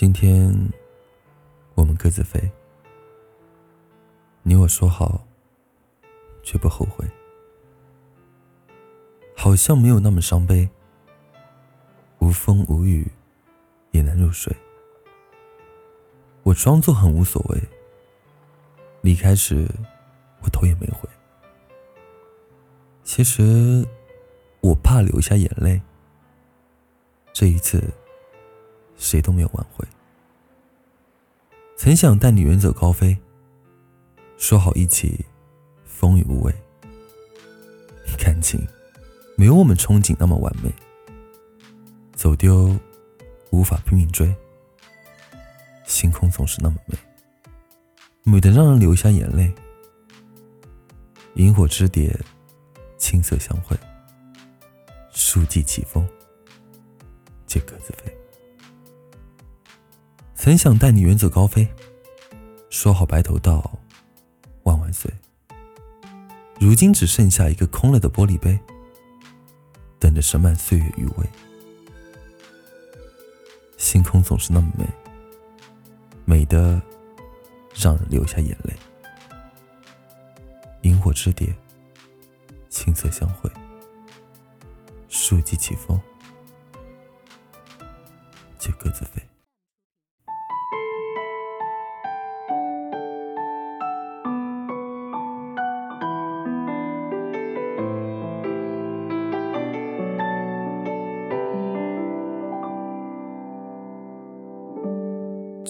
今天我们各自飞，你我说好，绝不后悔。好像没有那么伤悲，无风无雨也能入睡。我装作很无所谓，离开时我头也没回。其实我怕流下眼泪，这一次。谁都没有挽回。曾想带你远走高飞，说好一起风雨无畏。感情没有我们憧憬那么完美，走丢无法拼命追。星空总是那么美，美得让人流下眼泪。萤火之蝶，青色相会，树际起风，借鸽子飞。曾想带你远走高飞，说好白头到万万岁。如今只剩下一个空了的玻璃杯，等着盛满岁月余味。星空总是那么美，美的让人流下眼泪。萤火之蝶，青色相会，树际起风，就各自飞。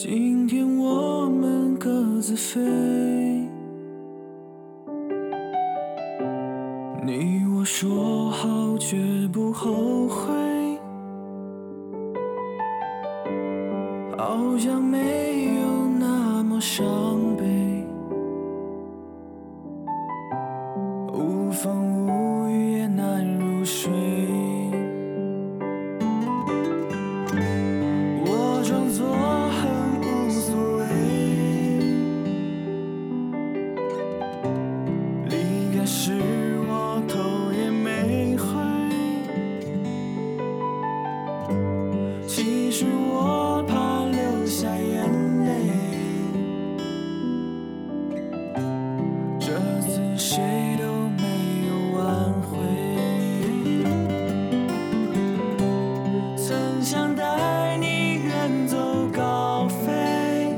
今天我们各自飞，你我说好绝不后悔，好像没有那么伤是我怕流下眼泪，这次谁都没有挽回。曾想带你远走高飞，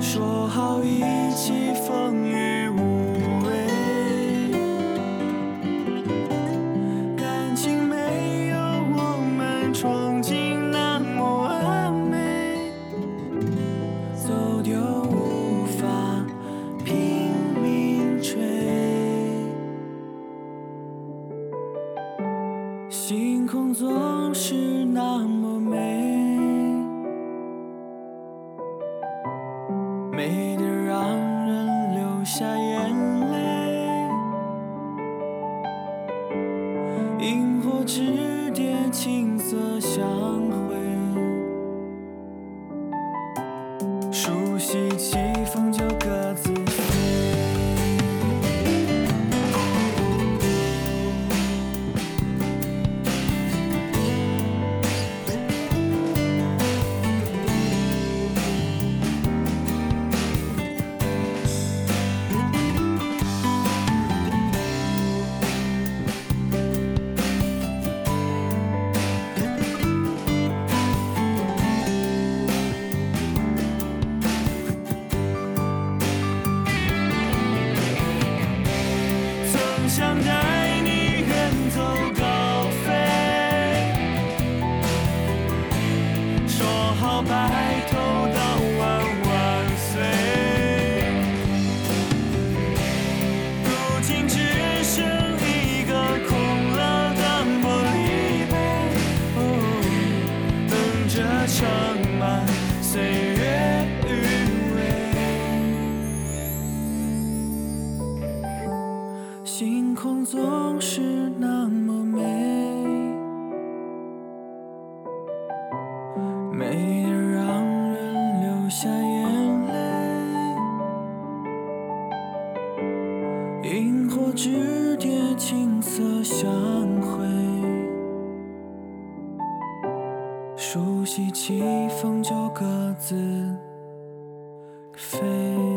说好一起天空总是那么美，美得让人流下眼泪。萤火之蝶，青色相会，星。空总是那么美，美得让人流下眼泪。萤火之蝶，青色相会，熟悉气风就各自飞。